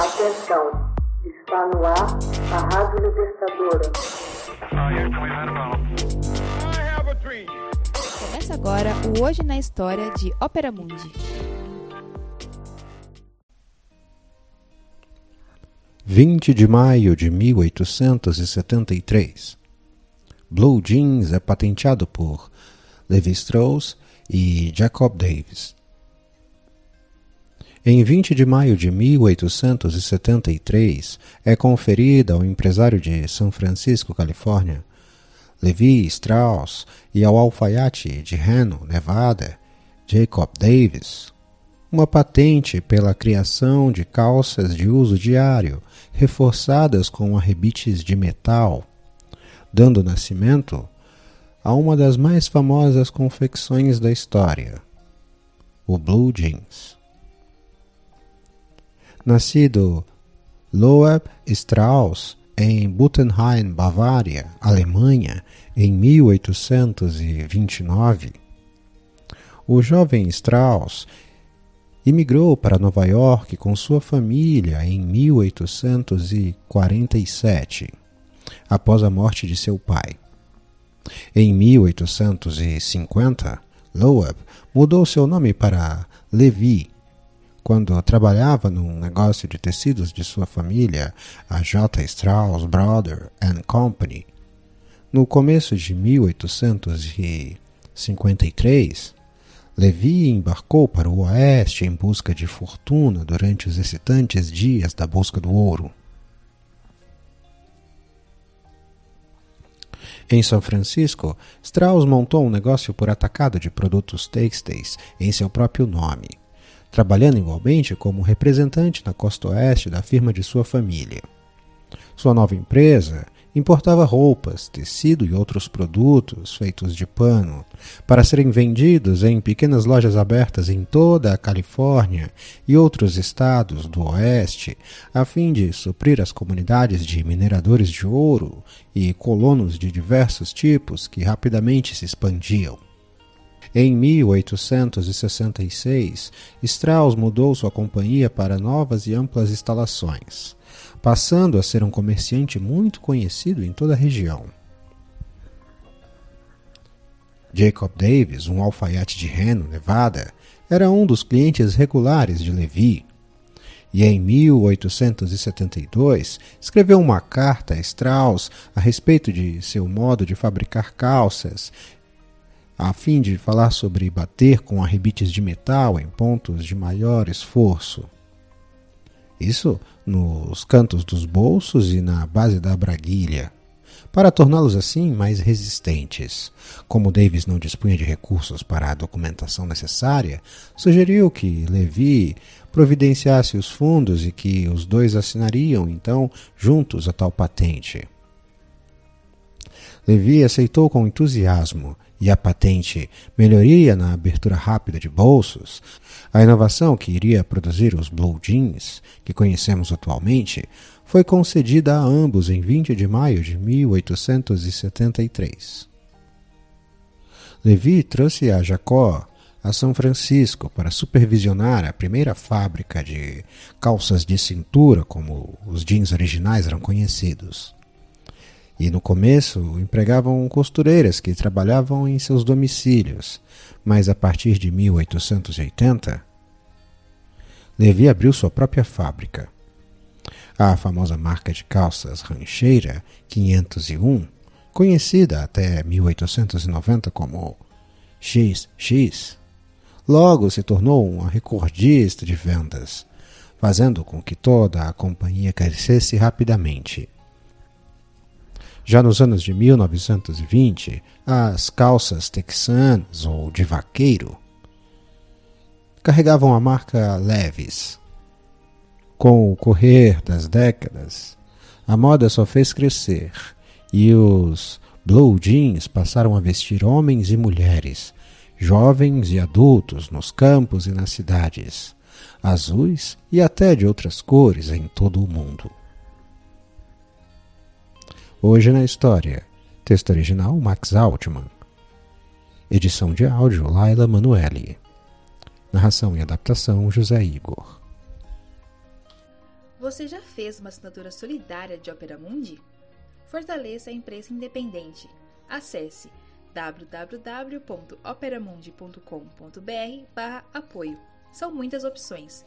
Atenção, está no ar a Rádio Libertadora. Começa agora o Hoje na História de Ópera Mundi. 20 de maio de 1873. Blue Jeans é patenteado por Levi Strauss e Jacob Davis. Em 20 de maio de 1873, é conferida ao empresário de São Francisco, Califórnia, Levi Strauss, e ao alfaiate de Reno, Nevada, Jacob Davis, uma patente pela criação de calças de uso diário, reforçadas com arrebites de metal, dando nascimento a uma das mais famosas confecções da história, o Blue Jeans. Nascido Loeb Strauss em Buttenheim, Bavária, Alemanha, em 1829, o jovem Strauss imigrou para Nova York com sua família em 1847, após a morte de seu pai. Em 1850, Loeb mudou seu nome para Levi quando trabalhava num negócio de tecidos de sua família, a J. Strauss Brother and Company. No começo de 1853, Levi embarcou para o oeste em busca de fortuna durante os excitantes dias da busca do ouro. Em São Francisco, Strauss montou um negócio por atacado de produtos têxteis em seu próprio nome trabalhando igualmente como representante na costa oeste da firma de sua família. Sua nova empresa importava roupas, tecido e outros produtos feitos de pano para serem vendidos em pequenas lojas abertas em toda a Califórnia e outros estados do oeste, a fim de suprir as comunidades de mineradores de ouro e colonos de diversos tipos que rapidamente se expandiam. Em 1866, Strauss mudou sua companhia para novas e amplas instalações, passando a ser um comerciante muito conhecido em toda a região. Jacob Davis, um alfaiate de Reno, Nevada, era um dos clientes regulares de Levi. E em 1872 escreveu uma carta a Strauss a respeito de seu modo de fabricar calças a fim de falar sobre bater com arrebites de metal em pontos de maior esforço. Isso nos cantos dos bolsos e na base da braguilha, para torná-los assim mais resistentes. Como Davis não dispunha de recursos para a documentação necessária, sugeriu que Levi providenciasse os fundos e que os dois assinariam então juntos a tal patente. Levi aceitou com entusiasmo e a patente melhoria na abertura rápida de bolsos, a inovação que iria produzir os blue jeans que conhecemos atualmente foi concedida a ambos em 20 de maio de 1873. Levi trouxe a Jacó a São Francisco para supervisionar a primeira fábrica de calças de cintura, como os jeans originais eram conhecidos. E no começo empregavam costureiras que trabalhavam em seus domicílios, mas a partir de 1880, Levi abriu sua própria fábrica. A famosa marca de calças Rancheira 501, conhecida até 1890 como XX, logo se tornou uma recordista de vendas, fazendo com que toda a companhia crescesse rapidamente. Já nos anos de 1920, as calças texanas ou de vaqueiro carregavam a marca Levis. Com o correr das décadas, a moda só fez crescer e os blue jeans passaram a vestir homens e mulheres, jovens e adultos nos campos e nas cidades, azuis e até de outras cores em todo o mundo. Hoje na História. Texto original Max Altman. Edição de áudio Laila Manuelli. Narração e adaptação José Igor. Você já fez uma assinatura solidária de Opera Mundi? Fortaleça a imprensa independente. Acesse www.operamundi.com.br/apoio. São muitas opções.